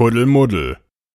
Kuddelmuddel.